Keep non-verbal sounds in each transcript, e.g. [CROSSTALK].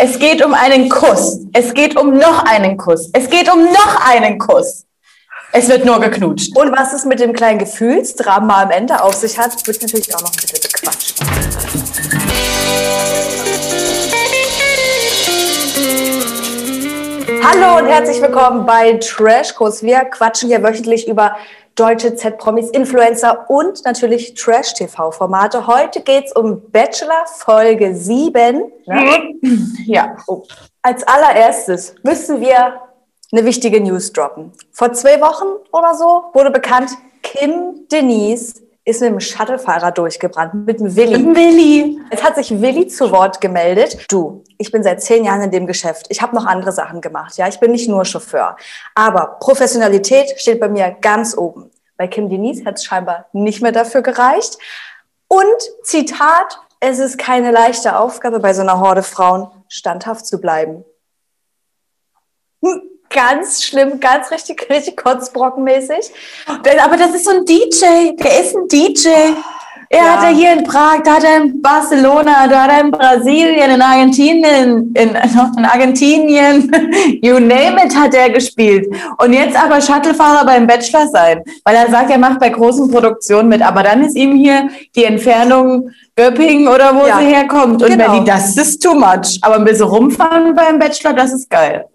Es geht um einen Kuss. Es geht um noch einen Kuss. Es geht um noch einen Kuss. Es wird nur geknutscht. Und was es mit dem kleinen Gefühlsdrama am Ende auf sich hat, wird natürlich auch noch ein bisschen bequatscht. Hallo und herzlich willkommen bei Trashkurs. Wir quatschen hier wöchentlich über deutsche Z-Promis, Influencer und natürlich Trash-TV-Formate. Heute geht's um Bachelor Folge 7. Ne? Ja. Oh. Als allererstes müssen wir eine wichtige News droppen. Vor zwei Wochen oder so wurde bekannt, Kim Denise ist mit dem Shuttlefahrer durchgebrannt, mit dem Willi. Mit Willi. Jetzt hat sich Willi zu Wort gemeldet. Du, ich bin seit zehn Jahren in dem Geschäft. Ich habe noch andere Sachen gemacht. Ja, ich bin nicht nur Chauffeur. Aber Professionalität steht bei mir ganz oben. Bei Kim Denise hat es scheinbar nicht mehr dafür gereicht. Und Zitat, es ist keine leichte Aufgabe, bei so einer Horde Frauen standhaft zu bleiben. Hm ganz schlimm, ganz richtig, richtig kotzbrockenmäßig. Aber das ist so ein DJ, der ist ein DJ. Er ja. hat er hier in Prag, da hat er in Barcelona, da hat er in Brasilien, in Argentinien, in, [LAUGHS] in Argentinien, [LAUGHS] you name it, hat er gespielt. Und jetzt aber Shuttlefahrer beim Bachelor sein, weil er sagt, er macht bei großen Produktionen mit. Aber dann ist ihm hier die Entfernung Göppingen oder wo ja. sie herkommt. Und genau. Berlin, das ist too much. Aber ein bisschen rumfahren beim Bachelor, das ist geil.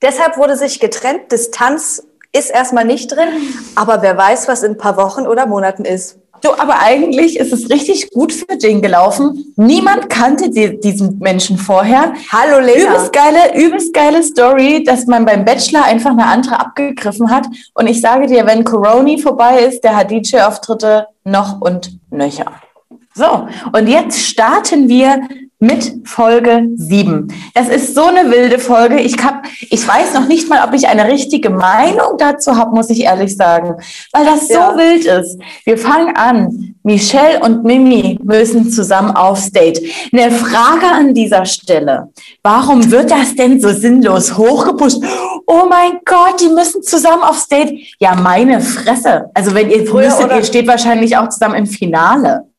Deshalb wurde sich getrennt. Distanz ist erstmal nicht drin, aber wer weiß, was in ein paar Wochen oder Monaten ist. Du, aber eigentlich ist es richtig gut für den gelaufen. Niemand kannte die, diesen Menschen vorher. Hallo Lena. Übelst geile, übelst geile Story, dass man beim Bachelor einfach eine andere abgegriffen hat. Und ich sage dir, wenn Coroni vorbei ist, der hat DJ-Auftritte noch und nöcher. So, und jetzt starten wir mit Folge 7. Das ist so eine wilde Folge. Ich, hab, ich weiß noch nicht mal, ob ich eine richtige Meinung dazu habe, muss ich ehrlich sagen, weil das so ja. wild ist. Wir fangen an. Michelle und Mimi müssen zusammen aufs Date. Eine Frage an dieser Stelle. Warum wird das denn so sinnlos hochgepusht? Oh mein Gott, die müssen zusammen aufs Date. Ja, meine Fresse. Also wenn ihr früher müsstet, ihr steht wahrscheinlich auch zusammen im Finale.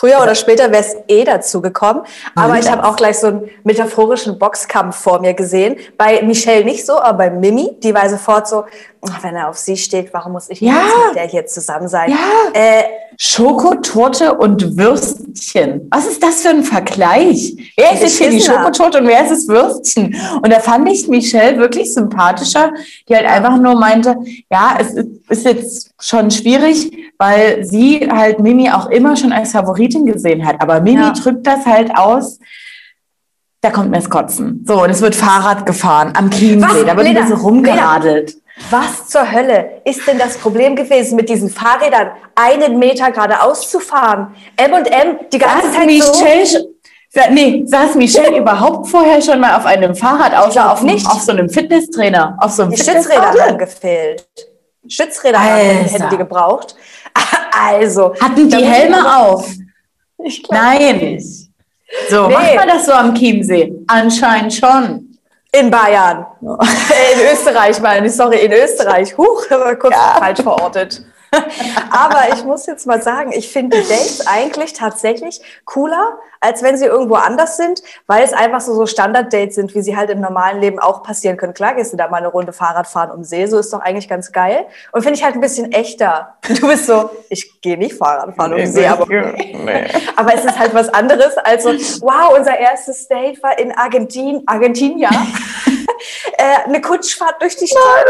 Früher oder später wäre es eh dazu gekommen. Aber ich habe auch gleich so einen metaphorischen Boxkampf vor mir gesehen. Bei Michelle nicht so, aber bei Mimi, die war sofort so, wenn er auf sie steht, warum muss ich ja. jetzt mit der hier zusammen sein? Ja. Äh, Schokotorte und Würstchen. Was ist das für ein Vergleich? Wer ist jetzt hier die Schokotorte und wer ist das Würstchen? Und da fand ich Michelle wirklich sympathischer, die halt einfach nur meinte, ja, es ist jetzt schon schwierig, weil sie halt Mimi auch immer schon als Favoritin gesehen hat. Aber Mimi ja. drückt das halt aus, da kommt mir das Kotzen. So, und es wird Fahrrad gefahren am Chiemsee, da wird ein bisschen rumgeradelt. Was zur Hölle ist denn das Problem gewesen, mit diesen Fahrrädern einen Meter geradeaus zu fahren? M&M die ganze saß Zeit Michelle, so... Nee, saß Michelle überhaupt vorher schon mal auf einem Fahrrad, außer auf, nicht. auf so einem Fitnesstrainer? Auf so einem die Stützräder haben gefehlt. Stützräder hätten die gebraucht. [LAUGHS] Also. Hatten die Helme auf? Ich Nein. Nicht. So, nee. macht man das so am Chiemsee? Anscheinend schon. In Bayern. [LAUGHS] In Österreich, meine ich. Sorry, in Österreich. Huch, [LAUGHS] kurz ja. falsch verortet. [LAUGHS] Aber ich muss jetzt mal sagen, ich finde die Dates eigentlich tatsächlich cooler, als wenn sie irgendwo anders sind, weil es einfach so, so Standard-Dates sind, wie sie halt im normalen Leben auch passieren können. Klar gehst du da mal eine Runde Fahrrad fahren um See, so ist doch eigentlich ganz geil. Und finde ich halt ein bisschen echter. [LAUGHS] Du bist so, ich gehe nicht Fahrrad fahren um See, aber, nee. [LAUGHS] aber es ist halt was anderes als so, wow, unser erstes Date war in Argentin, Argentinien. äh, eine Kutschfahrt durch die Stadt,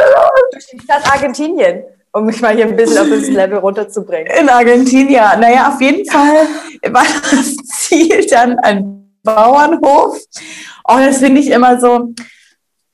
durch die Stadt Argentinien um mich mal hier ein bisschen auf das [LAUGHS] Level runterzubringen. In Argentinien. Naja, auf jeden Fall war das Ziel dann ein Bauernhof. Oh, das finde ich immer so.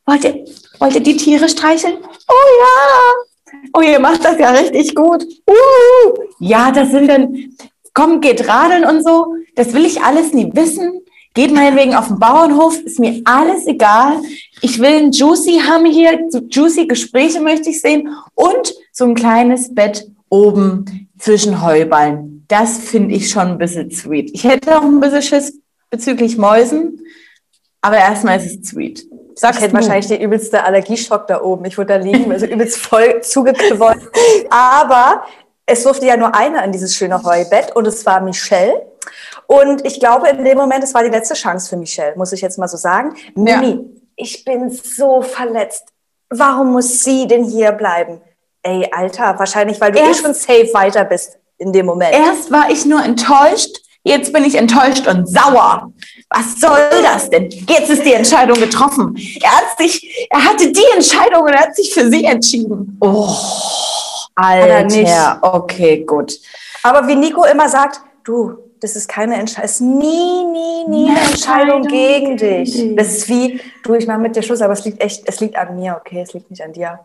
Wollt ihr, wollt ihr die Tiere streicheln? Oh ja! Oh, ihr macht das ja richtig gut. Uh, ja, das sind dann, komm, geht radeln und so. Das will ich alles nie wissen. Geht meinetwegen auf den Bauernhof, ist mir alles egal. Ich will ein Juicy haben hier, Juicy Gespräche möchte ich sehen und so ein kleines Bett oben zwischen Heuballen. Das finde ich schon ein bisschen sweet. Ich hätte auch ein bisschen Schiss bezüglich Mäusen, aber erstmal ist es sweet. Sagst ich hätte du? wahrscheinlich den übelste Allergieschock da oben. Ich würde da liegen, also übelst voll [LAUGHS] zugequollen. Aber es durfte ja nur einer in dieses schöne Heubett und es war Michelle. Und ich glaube, in dem Moment, es war die letzte Chance für Michelle, muss ich jetzt mal so sagen. Ja. Mimi, ich bin so verletzt. Warum muss sie denn hier bleiben? Ey, Alter, wahrscheinlich, weil du eh Erst- schon safe weiter bist in dem Moment. Erst war ich nur enttäuscht, jetzt bin ich enttäuscht und sauer. Was soll das denn? Jetzt ist die Entscheidung getroffen. Er hat sich, er hatte die Entscheidung und er hat sich für sie entschieden. Oh, er nicht. Alter. Okay, gut. Aber wie Nico immer sagt, du, das ist keine Entscheidung, es ist nie, nie, nie eine Entscheidung Entscheidung gegen gegen dich. dich. Das ist wie, du, ich mache mit dir Schluss, aber es liegt echt, es liegt an mir, okay, es liegt nicht an dir.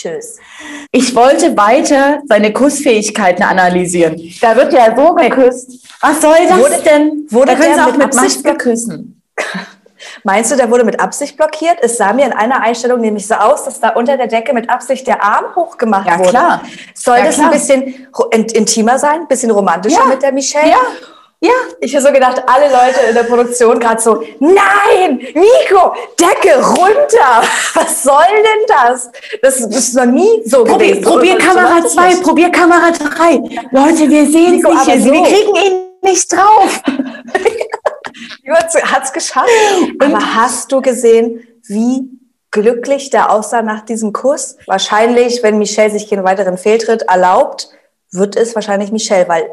Tschüss. Ich wollte weiter seine Kussfähigkeiten analysieren. Da wird ja so geküsst. Was soll das Wurde- denn? wurde da können sie auch mit Absicht Maske küssen. [LAUGHS] Meinst du, der wurde mit Absicht blockiert? Es sah mir in einer Einstellung nämlich so aus, dass da unter der Decke mit Absicht der Arm hochgemacht Ja, wurde. klar. Soll Ja, das klar. ein bisschen intimer sein, ein bisschen romantischer Ja. mit der Michelle? Ja, ja. Ich habe so gedacht, alle Leute in der Produktion gerade so, nein, Nico, Decke runter. [LAUGHS] Was soll denn das? Das ist noch nie so Probier, gewesen. probier Und- Kamera und- 2, probier Kamera 3. Leute, wir sehen Nico, nicht hier. so. Wir kriegen ihn nicht drauf. [LAUGHS] Hat es geschafft. Aber hast du gesehen, wie glücklich der aussah nach diesem Kuss? Wahrscheinlich, wenn Michelle sich keinen weiteren Fehltritt erlaubt, wird es wahrscheinlich Michelle, weil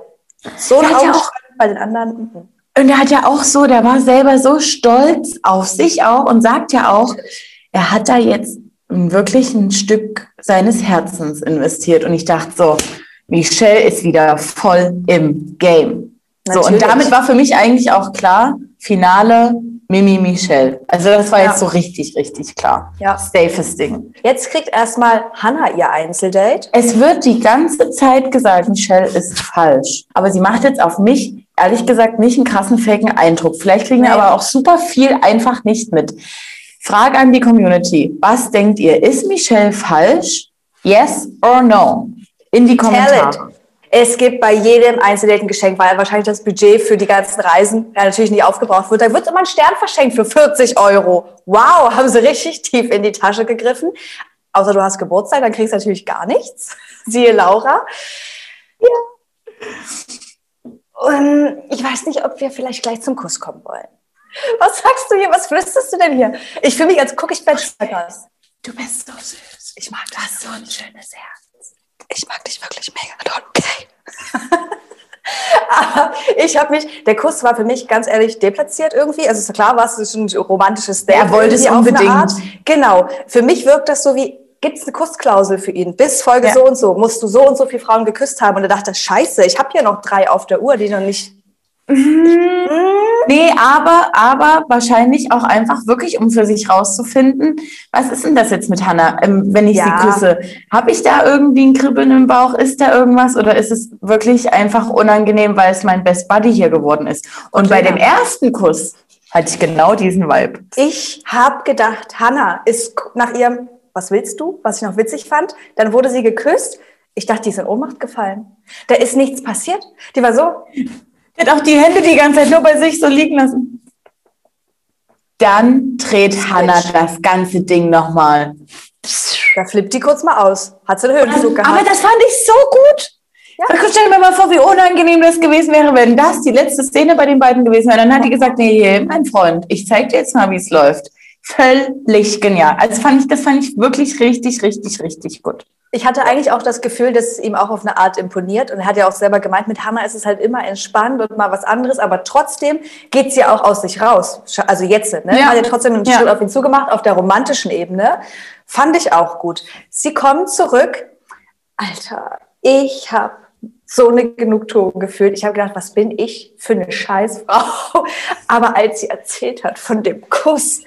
so ein Augenschein bei den anderen. mhm. Und er hat ja auch so, der war selber so stolz auf sich auch und sagt ja auch, er hat da jetzt wirklich ein Stück seines Herzens investiert. Und ich dachte so, Michelle ist wieder voll im Game. So, und damit war für mich eigentlich auch klar, Finale Mimi Michelle. Also das war Ja. jetzt so richtig, richtig klar. Ja. Safes Ding. Jetzt kriegt erstmal Hannah ihr Einzeldate. Es wird die ganze Zeit gesagt, Michelle ist falsch. Aber sie macht jetzt auf mich, ehrlich gesagt, nicht einen krassen faken Eindruck. Vielleicht kriegen wir aber auch super viel einfach nicht mit. Frage an die Community. Was denkt ihr? Ist Michelle falsch? Yes or no? In die Kommentare. Es gibt bei jedem Einzeldate ein Geschenk, weil wahrscheinlich das Budget für die ganzen Reisen ja, natürlich nicht aufgebraucht wird. Da wird immer ein Stern verschenkt für 40 Euro. Wow, [LAUGHS] haben sie richtig tief in die Tasche gegriffen. Außer du hast Geburtstag, dann kriegst du natürlich gar nichts. Siehe Laura. Ja. Und ich weiß nicht, ob wir vielleicht gleich zum Kuss kommen wollen. Was sagst du hier? Was flüsterst du denn hier? Ich fühle mich, als gucke ich Bachelor. Du bist so süß. Ich mag das So ein schönes Herz. ich mag dich wirklich mega okay. [LAUGHS] Aber ich habe mich, der Kuss war für mich ganz ehrlich deplatziert irgendwie. Also ist klar, was ist ein romantisches Date. Er wollte es unbedingt. Genau. Für mich wirkt das so wie, gibt es eine Kussklausel für ihn? Bis Folge Ja. so und so musst du so und so viele Frauen geküsst haben. Und er dachte, scheiße, ich habe hier noch drei auf der Uhr, die noch nicht. Nee, aber, aber wahrscheinlich auch einfach wirklich, um für sich rauszufinden, was ist denn das jetzt mit Hannah, ähm, wenn ich Ja. sie küsse? Habe ich da irgendwie ein Kribbeln im Bauch? Ist da irgendwas? Oder ist es wirklich einfach unangenehm, weil es mein Best Buddy hier geworden ist? Und bei Lena. dem ersten Kuss hatte ich genau diesen Vibe. Ich habe gedacht, Hannah ist nach ihrem, was willst du? Was ich noch witzig fand. Dann wurde sie geküsst. Ich dachte, die ist in Ohnmacht gefallen. Da ist nichts passiert. Die war so, Die hat auch die Hände die ganze Zeit nur bei sich so liegen lassen. Dann dreht Hannah das ganze Ding nochmal. Da flippt die kurz mal aus. Hat sie einen Höhenflug gehabt. Aber das fand ich so gut. Ja. Ja. Stell dir mal vor, wie unangenehm das gewesen wäre, wenn das die letzte Szene bei den beiden gewesen wäre. Dann hat die gesagt, nee, mein Freund, ich zeig dir jetzt mal, wie es läuft. Völlig genial. Also fand ich, das fand ich wirklich richtig, richtig, richtig gut. ich hatte eigentlich auch das Gefühl, dass es ihm auch auf eine Art imponiert. Und er hat ja auch selber gemeint, mit Hannah ist es halt immer entspannt und mal was anderes. Aber trotzdem geht sie ja auch aus sich raus. Also jetzt, ne? Ja. Hat ja trotzdem einen Ja. Schritt auf ihn zugemacht, auf der romantischen Ebene. Fand ich auch gut. Sie kommen zurück. Alter, ich habe so eine Genugtuung gefühlt. Ich habe gedacht, was bin ich für eine Scheißfrau? [LAUGHS] Aber als sie erzählt hat von dem Kuss,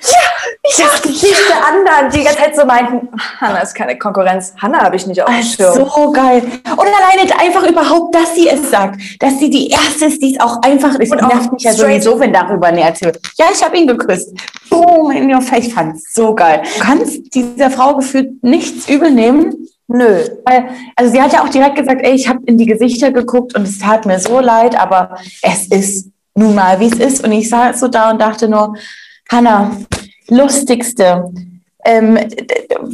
ich dachte, nicht der anderen, die die ganze Zeit so meinten, Hannah ist keine Konkurrenz. Hannah habe ich nicht auf dem Schirm. So geil. Und alleine einfach überhaupt, dass sie es sagt. Dass sie die Erste ist, die es auch einfach ist. Und nervt mich ja sowieso, wenn darüber näher erzählt wird. Ja, ich habe ihn geküsst. Boom, in your face. Ich fand es so geil. Du kannst dieser Frau gefühlt nichts übel nehmen. Nö. Weil, also sie hat ja auch direkt gesagt, ey, ich habe in die Gesichter geguckt und es tat mir so leid, aber es ist nun mal, wie es ist. Und ich saß so da und dachte nur, Hanna, lustigste, ähm,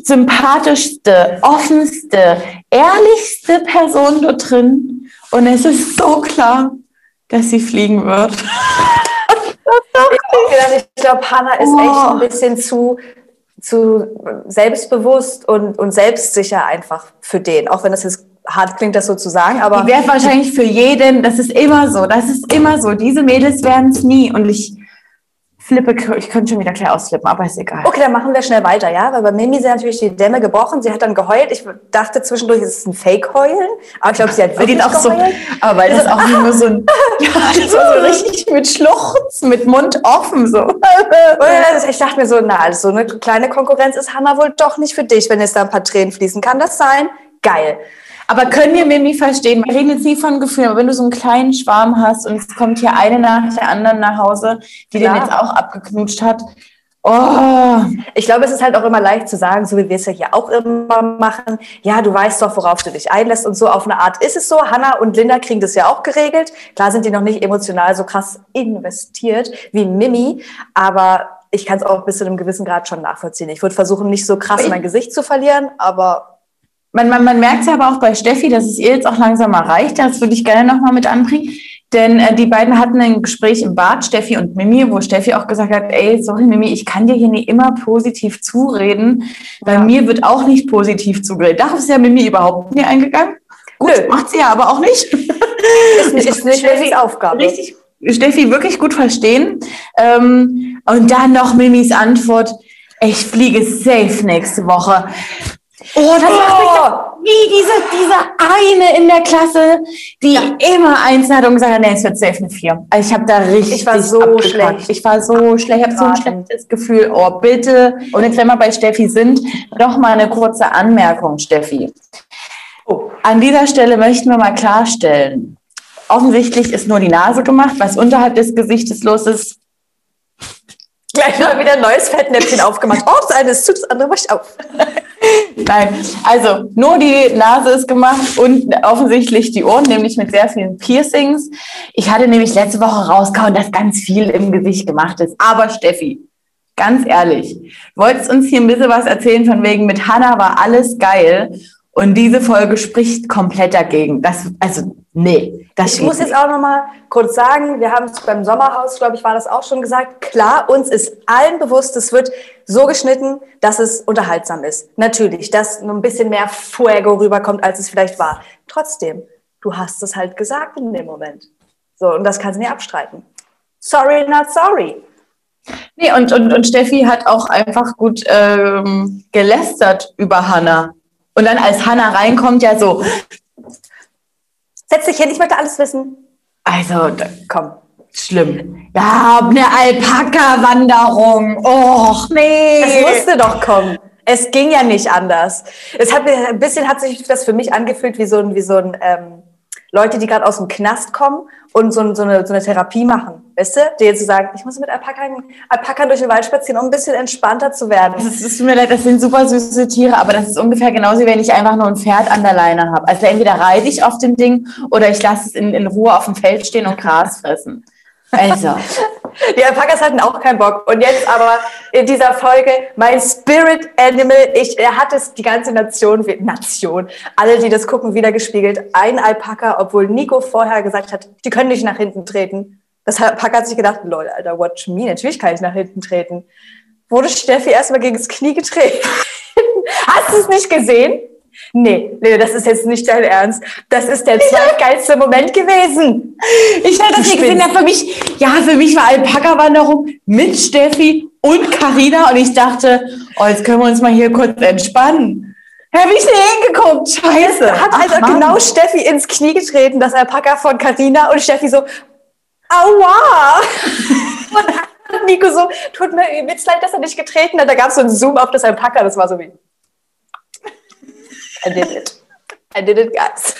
sympathischste, offenste, ehrlichste Person dort drin. Und es ist so klar, dass sie fliegen wird. [LAUGHS] ich glaube, Hannah ist oh. echt ein bisschen zu, zu selbstbewusst und, und selbstsicher einfach für den. Auch wenn das jetzt hart klingt, das so zu sagen, aber. Die wäre wahrscheinlich für jeden, das ist immer so, das ist immer so. Diese Mädels werden es nie. Und ich flippe, ich könnte schon wieder gleich ausflippen, aber ist egal. Okay, dann machen wir schnell weiter, ja? Weil bei Mimi sind natürlich die Dämme gebrochen. Sie hat dann geheult. Ich dachte zwischendurch, es ist ein Fake-Heulen. Aber ich glaube, sie hat wirklich auch geheult. So, aber weil das auch nur so ein, [LAUGHS] ja, [LAUGHS] das war so richtig mit Schluchz, mit Mund offen, so. [LAUGHS] ich dachte mir so, na, also so eine kleine Konkurrenz ist Hannah wohl doch nicht für dich, wenn jetzt da ein paar Tränen fließen. Kann das sein? Geil. Aber können wir Mimi verstehen? Wir reden jetzt nie von Gefühlen, aber wenn du so einen kleinen Schwarm hast und es kommt hier eine nach der anderen nach Hause, die Klar. den jetzt auch abgeknutscht hat. Oh. Ich glaube, es ist halt auch immer leicht zu sagen, so wie wir es ja hier auch immer machen. Ja, du weißt doch, worauf du dich einlässt und so auf eine Art ist es so. Hanna und Linda kriegen das ja auch geregelt. Klar sind die noch nicht emotional so krass investiert wie Mimi, aber ich kann es auch bis zu einem gewissen Grad schon nachvollziehen. Ich würde versuchen, nicht so krass mein Gesicht zu verlieren, aber man, man, man merkt es aber auch bei Steffi, dass es ihr jetzt auch langsam mal reicht. Das würde ich gerne nochmal mit anbringen. Denn äh, die beiden hatten ein Gespräch im Bad, Steffi und Mimi, wo Steffi auch gesagt hat, ey, sorry Mimi, ich kann dir hier nicht immer positiv zureden. Bei ja. mir wird auch nicht positiv zugeredet. Darauf ist ja Mimi überhaupt nie eingegangen. Gut, Nö. macht sie ja aber auch nicht. [LAUGHS] Ist nicht, ist nicht Steffi, Aufgabe. Richtig, Steffi wirklich gut verstehen. Ähm, und dann noch Mimis Antwort, ich fliege safe nächste Woche. Oh, das macht mich doch wie diese, diese eine in der Klasse, die ja. immer eins hat und gesagt hat, nee, es wird safe eine 4. Also ich habe da richtig Ich war so abgepackt. schlecht. Ich war so schlecht. Ich habe so ein schlechtes Gefühl. Oh, bitte. Und jetzt, wenn wir bei Steffi sind, noch mal eine kurze Anmerkung, Steffi. Oh. An dieser Stelle möchten wir mal klarstellen, offensichtlich ist nur die Nase gemacht, was unterhalb des Gesichtes los ist. Gleich mal wieder ein neues Fettnäpfchen aufgemacht. Oh, das eine ist zu, das andere mache ich auf. Nein, also nur die Nase ist gemacht und offensichtlich die Ohren, nämlich mit sehr vielen Piercings. Ich hatte nämlich letzte Woche rausgehauen, dass ganz viel im Gesicht gemacht ist. Aber Steffi, ganz ehrlich, wolltest uns hier ein bisschen was erzählen von wegen mit Hannah war alles geil und diese Folge spricht komplett dagegen. Das, also, nee. Das ich muss nicht. jetzt auch noch mal kurz sagen, wir haben es beim Sommerhaus, glaube ich, war das auch schon gesagt. Klar, uns ist allen bewusst, es wird so geschnitten, dass es unterhaltsam ist. Natürlich, dass nur ein bisschen mehr Fuego rüberkommt, als es vielleicht war. Trotzdem, du hast es halt gesagt in dem Moment. So, und das kannst du nicht abstreiten. Sorry, not sorry. Nee, und, und, und Steffi hat auch einfach gut ähm, gelästert über Hannah. Und dann, als Hannah reinkommt, ja so. Setz dich hin, ich möchte alles wissen. Also, komm, schlimm. Ja, eine Alpaka-Wanderung. Och, nee. Es musste doch kommen. Es ging ja nicht anders. Es hat ein bisschen hat sich das für mich angefühlt wie so ein, wie so ein ähm, Leute, die gerade aus dem Knast kommen und so, so, eine, so eine Therapie machen. Weißt du? Die jetzt so sagen, ich muss mit Alpakan, Alpakan durch den Wald spazieren, um ein bisschen entspannter zu werden. Es tut mir leid, das sind super süße Tiere, aber das ist ungefähr genauso, wenn ich einfach nur ein Pferd an der Leine habe. Also entweder reite ich auf dem Ding oder ich lasse es in, in Ruhe auf dem Feld stehen und Gras fressen. Also. Die Alpakas hatten auch keinen Bock. Und jetzt aber in dieser Folge mein Spirit Animal. Ich, er hat es die ganze Nation, Nation, alle, die das gucken, wieder gespiegelt. Ein Alpaka, obwohl Nico vorher gesagt hat, die können nicht nach hinten treten. Das Alpaka hat sich gedacht, lol, Alter, watch me. Natürlich kann ich nach hinten treten. Wurde Steffi erstmal gegen das Knie getreten. [LAUGHS] Hast du es nicht gesehen? Nee, nee, das ist jetzt nicht dein Ernst. Das ist der zweitgeilste Moment gewesen. Ich hätte das nicht gesehen. Ja, für mich, ja, für mich war Alpaka-Wanderung mit Steffi und Karina und ich dachte, oh, jetzt können wir uns mal hier kurz entspannen. Habe ich nicht hingeguckt, scheiße. Hat also genau Steffi ins Knie getreten, das Alpaka von Karina und Steffi so, aua. [LAUGHS] und Nico so, tut mir übelst leid, dass er nicht getreten hat. Da gab es so einen Zoom auf das Alpaka, das war so wie... I did it. I did it, guys.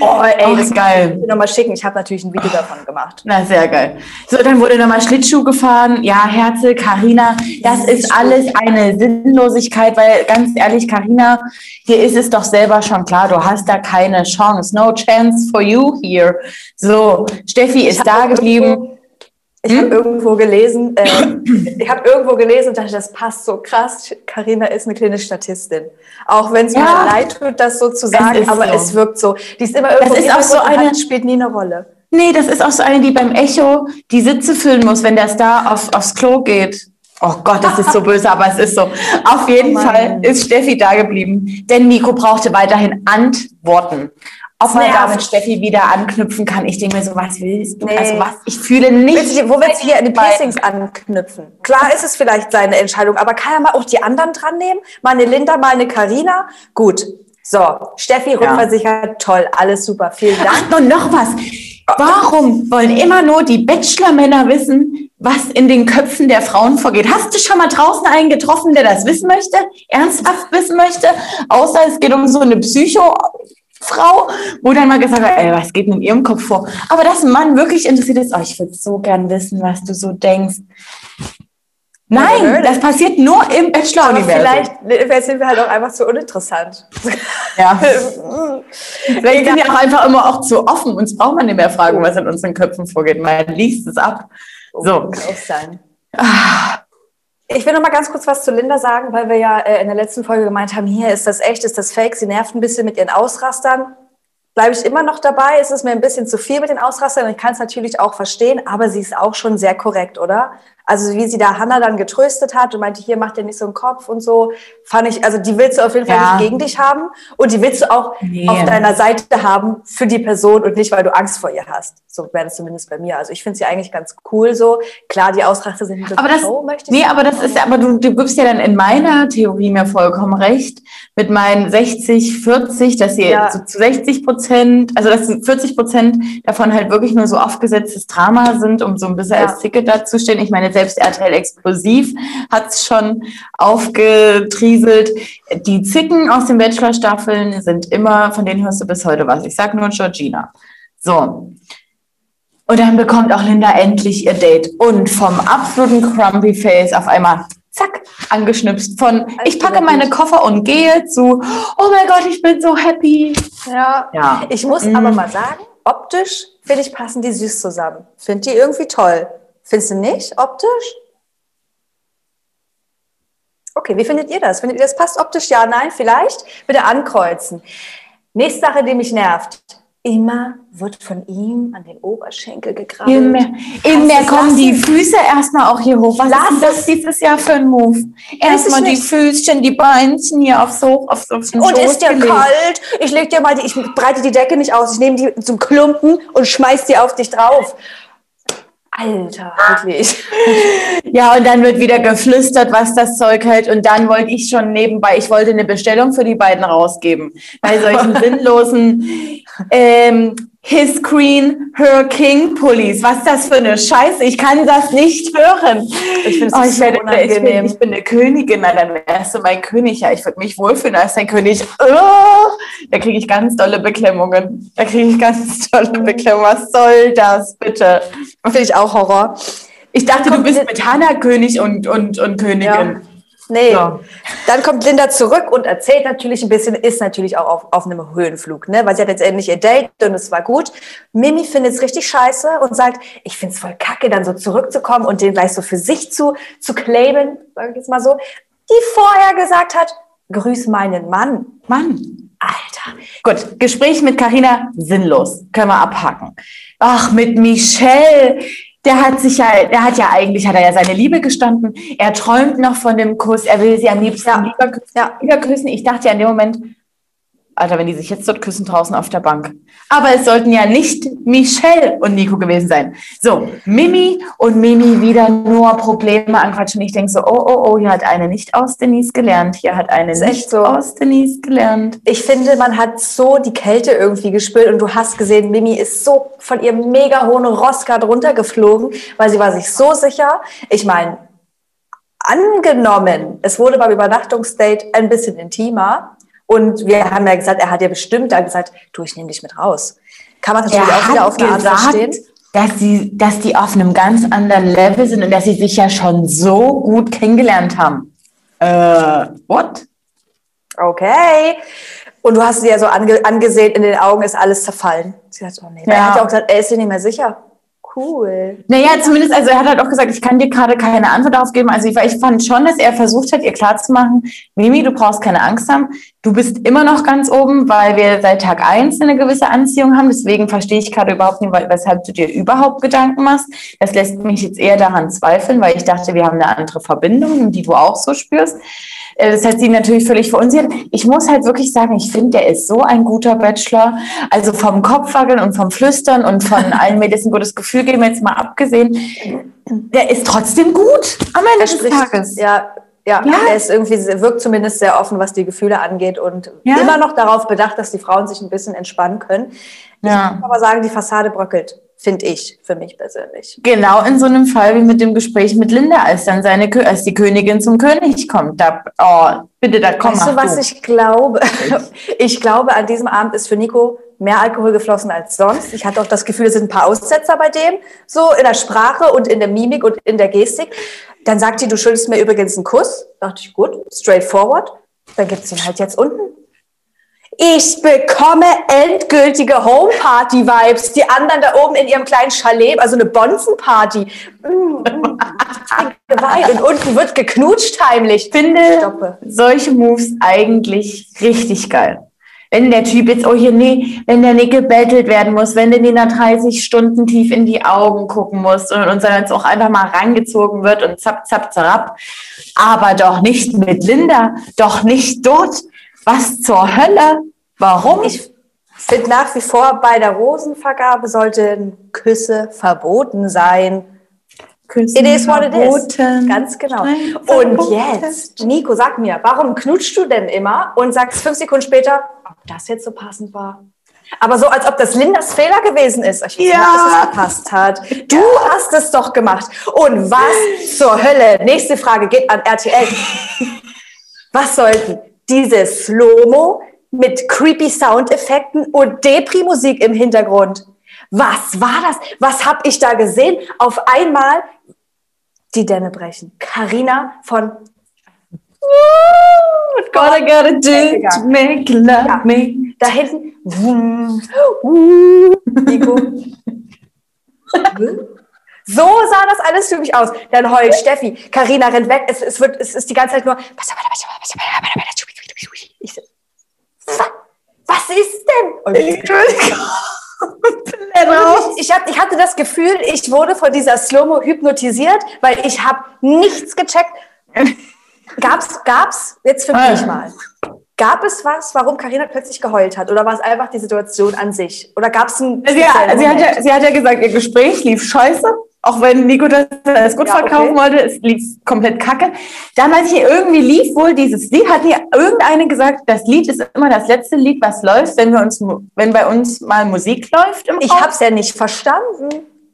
Oh, ey, oh, das ist geil. Ich nochmal schicken. Ich habe natürlich ein Video oh. davon gemacht. Na, sehr geil. So, dann wurde nochmal Schlittschuh gefahren. Ja, Herze, Karina, das ist alles eine Sinnlosigkeit, weil ganz ehrlich, Karina, hier ist es doch selber schon klar, du hast da keine Chance. No chance for you here. So, Steffi ist da geblieben. Ich habe irgendwo gelesen, äh, [COUGHS] ich habe irgendwo gelesen und dachte, das passt so krass. Karina ist eine klinische Statistin. Auch wenn es Ja. mir leid tut, das so zu sagen, ist aber so. es wirkt so. Die ist immer irgendwo ist im auch so eine- hat- spielt nie eine Rolle. Nee, das ist auch so eine, die beim Echo die Sitze füllen muss, wenn der Star auf, aufs Klo geht. Oh Gott, das ist so [LAUGHS] böse, aber es ist so. Auf jeden Oh. Fall ist Steffi da geblieben, denn Nico brauchte weiterhin Antworten. Ob man da mit Steffi wieder anknüpfen kann. Ich denke mir so, was willst du? Nee. Also was? Ich fühle nicht. Willst wo willst du hier an die Piercings anknüpfen? Klar ist es vielleicht seine Entscheidung, aber kann er mal auch die anderen dran nehmen? Mal eine Linda, mal eine Karina? Gut. So, Steffi rückversichert, toll, alles super, vielen Dank. Ach, und noch was. Warum wollen immer nur die Bachelor-Männer wissen, was in den Köpfen der Frauen vorgeht? Hast du schon mal draußen einen getroffen, der das wissen möchte? Ernsthaft wissen möchte? Außer es geht um so eine Psycho-Frau, wo dann mal gesagt wird, ey, was geht denn in ihrem Kopf vor? Aber dass ein Mann wirklich interessiert ist, oh, ich würde so gern wissen, was du so denkst. Nein, das passiert nur im Bachelor-Universum. vielleicht sind wir halt auch einfach zu uninteressant. Ja. [LAUGHS] Vielleicht sind wir auch einfach immer auch zu offen. Uns braucht man nicht mehr fragen, was in unseren Köpfen vorgeht. Man liest es ab. So. Kann auch sein. Ich will noch mal ganz kurz was zu Linda sagen, weil wir ja äh, in der letzten Folge gemeint haben, hier ist das echt, ist das fake, sie nervt ein bisschen mit ihren Ausrastern. Bleibe ich immer noch dabei, es ist mir ein bisschen zu viel mit den Ausrastern ich kann es natürlich auch verstehen, aber sie ist auch schon sehr korrekt, oder? Also wie sie da Hannah dann getröstet hat und meinte, hier macht dir nicht so einen Kopf und so, fand ich, also die willst du auf jeden Fall Ja. nicht gegen dich haben und die willst du auch Nee. auf deiner Seite haben für die Person und nicht, weil du Angst vor ihr hast. So wäre das zumindest bei mir. Also ich finde sie eigentlich ganz cool so. Klar, die Ausraster sind so Aber das, Show, möchte ich nee, sagen. aber das ist, aber du, du gibst ja dann in meiner Theorie mir vollkommen recht mit meinen 60, 40, dass sie Ja. so zu 60 Prozent, also dass 40 Prozent davon halt wirklich nur so aufgesetztes Drama sind, um so ein bisschen Ja. als Ticket dazustehen. Ich meine, selbst RTL Explosiv hat es schon aufgetrieselt. Die Zicken aus den Bachelor-Staffeln sind immer, von denen hörst du bis heute was. Ich sag nur Georgina. So. Und dann bekommt auch Linda endlich ihr Date. Und vom absoluten Crumpy Face auf einmal, zack, angeschnipst. Von, ich packe meine Koffer und gehe zu, oh mein Gott, ich bin so happy. Ja. Ja. Ich muss Mhm. aber mal sagen, optisch finde ich passen die süß zusammen. Finde die irgendwie toll. Findest du nicht optisch? Okay, wie findet ihr das? Findet ihr das passt optisch? Ja, nein, vielleicht? Bitte ankreuzen. Nächste Sache, die mich nervt. Immer wird von ihm an den Oberschenkel gegraben. Immer, immer kommen die? Füße erstmal auch hier hoch. Was Lass ist das dieses Jahr für ein Move? Erstmal die. Füßchen, die Beinchen hier aufs Hoch, aufs, aufs Und Schoß ist dir gelegt. kalt? Ich leg dir mal die, ich breite die Decke nicht aus. Ich nehme die zum Klumpen und schmeiß die auf dich drauf. Alter, wirklich. [LAUGHS] Ja, und dann wird wieder geflüstert, was das Zeug hält. Und dann wollte ich schon nebenbei, ich wollte eine Bestellung für die beiden rausgeben. Bei solchen [LAUGHS] sinnlosen ähm, His Queen, Her King Pullis. Was ist das für eine Scheiße? Ich kann das nicht hören. Ich finde es Oh, ich, so ich, bin, ich bin eine Königin, na, dann wärst du mein König. Ja, ich würde mich wohlfühlen als dein König. Oh, da kriege ich ganz dolle Beklemmungen. Da kriege ich ganz [LAUGHS] dolle Beklemmungen. Was soll das bitte? Finde ich auch Horror. Ich dachte, du bist mit Hannah König und, und, und Königin. Nee. Ja. Dann kommt Linda zurück und erzählt natürlich ein bisschen, ist natürlich auch auf, auf einem Höhenflug, ne? weil sie hat jetzt endlich ihr Date und es war gut. Mimi findet es richtig scheiße und sagt, ich finde es voll kacke, dann so zurückzukommen und den gleich so für sich zu, zu claimen, sage ich jetzt mal so, die vorher gesagt hat, grüß meinen Mann. Mann. Alter. Gut, Gespräch mit Karina sinnlos. Können wir abhaken. Ach, mit Michelle. Der hat sich ja, der hat ja eigentlich, hat er ja seine Liebe gestanden. Er träumt noch von dem Kuss. Er will sie am liebsten Ja. lieber, küssen, Ja. lieber küssen. Ich dachte ja in dem Moment, Alter, wenn die sich jetzt dort küssen draußen auf der Bank. Aber es sollten ja nicht Michelle und Nico gewesen sein. So, Mimi und Mimi wieder nur Probleme anquatschen. Ich denke so, oh, oh, oh, hier hat eine nicht aus Denise gelernt. Hier hat eine nicht so. aus Denise gelernt. Ich finde, man hat so die Kälte irgendwie gespürt und du hast gesehen, Mimi ist so von ihrem mega hohen Ross gerade runtergeflogen, weil sie war sich so sicher. Ich meine, angenommen, es wurde beim Übernachtungsdate ein bisschen intimer und wir haben ja gesagt, er hat ja bestimmt dann gesagt, du, ich nehme dich mit raus. Kann man natürlich auch wieder auf eine Art verstehen. dass, sie, dass die auf einem ganz anderen Level sind und dass sie sich ja schon so gut kennengelernt haben. Äh, what? Okay. Und du hast sie ja so ange angesehen, in den Augen ist alles zerfallen. Sie hat, oh nee. Ja. Er hat ja auch gesagt, er ist sich nicht mehr sicher. Cool. Naja, zumindest, also er hat halt auch gesagt, ich kann dir gerade keine Antwort darauf geben. Also ich, ich fand schon, dass er versucht hat, ihr klarzumachen, Mimi, du brauchst keine Angst haben. Du bist immer noch ganz oben, weil wir seit Tag eins eine gewisse Anziehung haben. Deswegen verstehe ich gerade überhaupt nicht, weshalb du dir überhaupt Gedanken machst. Das lässt mich jetzt eher daran zweifeln, weil ich dachte, wir haben eine andere Verbindung, die du auch so spürst. Äh, das hat sie natürlich völlig verunsichert. Ich muss halt wirklich sagen, ich finde, der ist so ein guter Bachelor. Also vom Kopfwackeln und vom Flüstern und von [LAUGHS] allen mir das ein gutes Gefühl geben, jetzt mal abgesehen. Der ist trotzdem gut am Ende des Tages. Ja, ja, ja, er ist irgendwie, wirkt zumindest sehr offen, was die Gefühle angeht und ja. immer noch darauf bedacht, dass die Frauen sich ein bisschen entspannen können. Ich ja. muss aber sagen, die Fassade bröckelt finde ich für mich persönlich. Genau in so einem Fall wie mit dem Gespräch mit Linda, als dann seine als die Königin zum König kommt. Da, oh, bitte, da komm Weißt du, was du. ich glaube? [LAUGHS] Ich glaube, an diesem Abend ist für Nico mehr Alkohol geflossen als sonst. Ich hatte auch das Gefühl, es sind ein paar Aussetzer bei dem, so in der Sprache und in der Mimik und in der Gestik. Dann sagt die, du schuldest mir übrigens einen Kuss. Da dachte ich, gut, straightforward. Dann gibt es ihn halt jetzt unten. Ich bekomme endgültige Homeparty-Vibes. Die anderen da oben in ihrem kleinen Chalet, also eine Bonzenparty. Mm, mm, [LAUGHS] und unten wird geknutscht heimlich. Ich finde Stoppe. solche Moves eigentlich richtig geil. Wenn der Typ jetzt, oh hier, nee, wenn der nicht gebettelt werden muss, wenn der nie nach 30 Stunden tief in die Augen gucken muss und, und dann jetzt auch einfach mal rangezogen wird und zapp, zapp, zapp. Aber doch nicht mit Linda, doch nicht dort was zur Hölle? Warum? Ich finde nach wie vor, bei der Rosenvergabe sollten Küsse verboten sein. Küssen it is what it is. Ganz genau. Und jetzt, Nico, sag mir, warum knutschst du denn immer und sagst fünf Sekunden später, ob das jetzt so passend war? Aber so, als ob das Lindas Fehler gewesen ist. Ich weiß ja. nicht, dass es gepasst hat. Du ja. hast es doch gemacht. Und was zur Hölle? Nächste Frage geht an RTL. [LAUGHS] was sollten diese Slow-Mo mit creepy Soundeffekten und Depri-Musik im Hintergrund. Was war das? Was habe ich da gesehen? Auf einmal die Dämme brechen. Karina von What gotta gotta do to make love ja. me. Da hinten. Nico. So sah das alles für mich aus. Dann heult Steffi, Karina rennt weg. Es, es, wird, es ist die ganze Zeit nur. Ich, was ist denn? Entschuldigung. Ich, ich, hatte das Gefühl, ich wurde von dieser Slow-Mo hypnotisiert, weil ich habe nichts gecheckt. Gab's, gab's jetzt für mich ah. mal. Gab es was, warum Karina plötzlich geheult hat? Oder war es einfach die Situation an sich? Oder gab es ein. Sie, sie, hat ja, sie hat ja gesagt, ihr Gespräch lief scheiße auch wenn Nico das als gut ja, verkaufen okay. wollte, es lief komplett kacke. Dann, als ich irgendwie lief wohl dieses Lied, hat hier irgendeine gesagt, das Lied ist immer das letzte Lied, was läuft, wenn wir uns, wenn bei uns mal Musik läuft im Ich habe es ja nicht verstanden.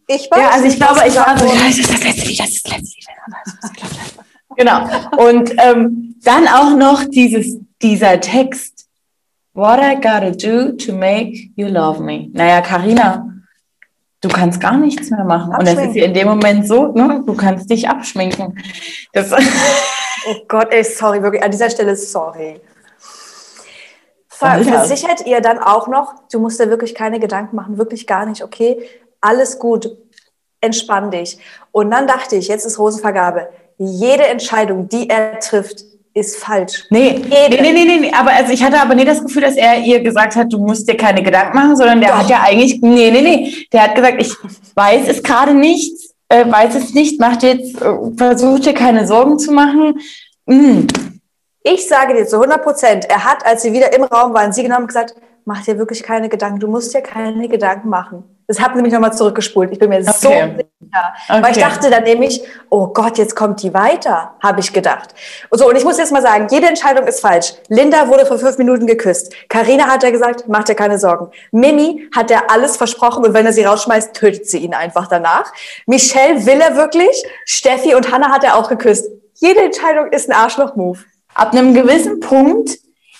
Ich weiß ja, also ich glaube, ich war so, das ist das letzte Lied, das ist das letzte Lied. genau. Und ähm, dann auch noch dieses, dieser Text. What I gotta do to make you love me. Naja, Karina, du kannst gar nichts mehr machen. Und das ist in dem Moment so, ne? du kannst dich abschminken. Das [LAUGHS] oh Gott, ey, sorry, wirklich, an dieser Stelle sorry. Ver versichert ihr dann auch noch, du musst dir wirklich keine Gedanken machen, wirklich gar nicht, okay, alles gut, entspann dich. Und dann dachte ich, jetzt ist Rosenvergabe. Jede Entscheidung, die er trifft, ist falsch. Nee, nee, nee, nee, nee, aber also ich hatte aber nie das Gefühl, dass er ihr gesagt hat, du musst dir keine Gedanken machen, sondern der Doch. hat ja eigentlich, nee, nee, nee, der hat gesagt, ich weiß es gerade nicht, äh, weiß es nicht, macht jetzt, äh, versucht dir keine Sorgen zu machen. Mm. Ich sage dir zu 100 Prozent, er hat, als sie wieder im Raum waren, sie genommen gesagt, mach dir wirklich keine Gedanken, du musst dir keine Gedanken machen. Das hat nämlich nochmal zurückgespult. Ich bin mir okay. so sicher. Okay. Weil ich dachte dann nämlich, oh Gott, jetzt kommt die weiter, habe ich gedacht. Und so, und ich muss jetzt mal sagen, jede Entscheidung ist falsch. Linda wurde vor fünf Minuten geküsst. Karina hat er gesagt, mach dir keine Sorgen. Mimi hat er alles versprochen und wenn er sie rausschmeißt, tötet sie ihn einfach danach. Michelle will er wirklich. Steffi und Hannah hat er auch geküsst. Jede Entscheidung ist ein Arschloch-Move. Ab einem gewissen Punkt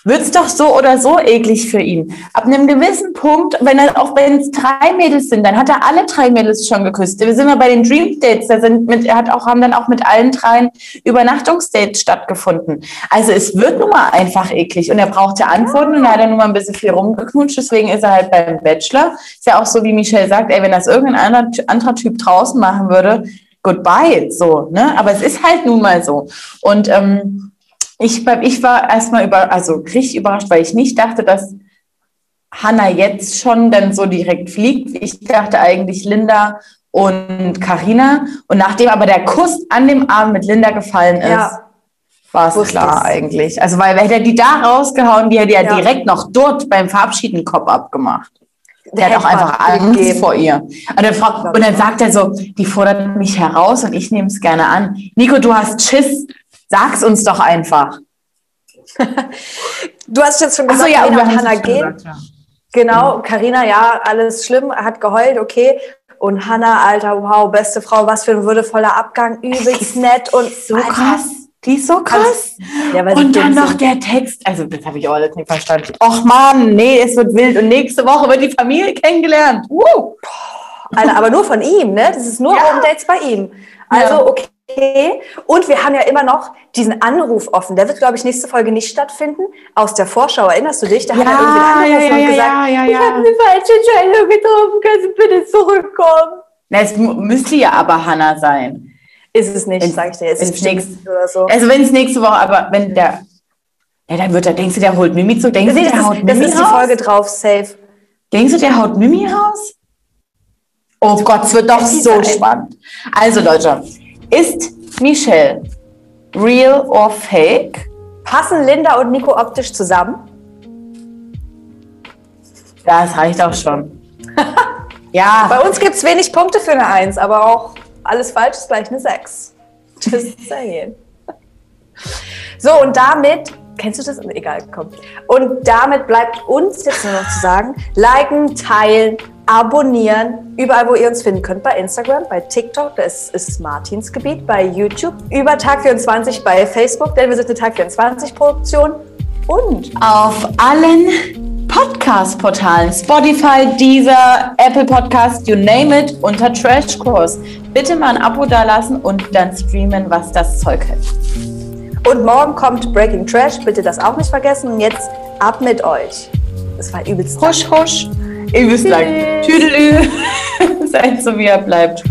wird es doch so oder so eklig für ihn. Ab einem gewissen Punkt, wenn er, auch wenn es drei Mädels sind, dann hat er alle drei Mädels schon geküsst. Wir sind mal bei den Dream Dates, da sind mit, er hat auch, haben dann auch mit allen dreien Übernachtungsdates stattgefunden. Also es wird nun mal einfach eklig und er brauchte Antworten und hat er nun mal ein bisschen viel rumgeknutscht, deswegen ist er halt beim Bachelor. Ist ja auch so, wie Michelle sagt, ey, wenn das irgendein anderer, anderer Typ draußen machen würde, goodbye, so, ne? Aber es ist halt nun mal so. Und ähm, ich, ich war erstmal über, also richtig überrascht, weil ich nicht dachte, dass Hannah jetzt schon dann so direkt fliegt. Ich dachte eigentlich Linda und Karina. Und nachdem aber der Kuss an dem Arm mit Linda gefallen ist, ja. war es klar eigentlich. Also weil hätte er die da rausgehauen, die hätte ja, ja direkt noch dort beim Verabschieden Kopf abgemacht. Der, der hat auch einfach Angst gegeben. vor ihr. Und dann, fragt, und dann sagt er so, die fordert mich heraus und ich nehme es gerne an. Nico, du hast Schiss. Sag's uns doch einfach. [LAUGHS] du hast jetzt schon gesagt, so, ja, Carina und Hannah gehen. Gesagt, ja. Genau, Karina, ja, alles schlimm, hat geheult, okay. Und Hannah, Alter, wow, beste Frau, was für ein würdevoller Abgang, übelst nett und so Alter, krass. Die ist so krass. Ja, und dann noch der Text. Also, das habe ich auch alles nicht verstanden. Och man, nee, es wird wild. Und nächste Woche wird die Familie kennengelernt. Uh. Alter, aber nur von ihm, ne? Das ist nur ja. Home Dates bei ihm. Also, okay. Und wir haben ja immer noch diesen Anruf offen. Der wird, glaube ich, nächste Folge nicht stattfinden. Aus der Vorschau, erinnerst du dich? Da ja, hat er irgendwie angerufen ja, ja, und gesagt, ja, ja, ja. ich habe eine falsche Entscheidung getroffen, kannst du bitte zurückkommen? Na, es müsste ja aber Hannah sein. Ist es nicht, sage ich dir. Ist es nächste, oder so. Also wenn es nächste Woche, aber wenn der, ja, dann wird er, denkst du, der holt Mimi zu? Denkst du, der haut Mimi raus? Das ist die Folge drauf, safe. Denkst du, der haut Mimi raus? Oh Gott, es wird doch so spannend. Also Leute, ist Michelle real or fake? Passen Linda und Nico optisch zusammen? Das reicht auch schon. [LAUGHS] ja. Bei uns gibt es wenig Punkte für eine Eins, aber auch alles falsch ist gleich eine Sechs. Just [LAUGHS] saying. So, und damit, kennst du das? Egal, komm. Und damit bleibt uns jetzt nur noch zu sagen, liken, teilen, abonnieren, überall, wo ihr uns finden könnt, bei Instagram, bei TikTok, das ist Martins Gebiet, bei YouTube, über Tag 24 bei Facebook, denn wir sind eine Tag 24 Produktion und auf allen Podcast-Portalen, Spotify, Deezer, Apple Podcast, you name it, unter Trash Course. Bitte mal ein Abo dalassen und dann streamen, was das Zeug hält. Und morgen kommt Breaking Trash, bitte das auch nicht vergessen. Und jetzt ab mit euch. Das war übelst. Husch, husch. Ihr wisst lang. Tüdelü. [LAUGHS] Seid so, wie er bleibt.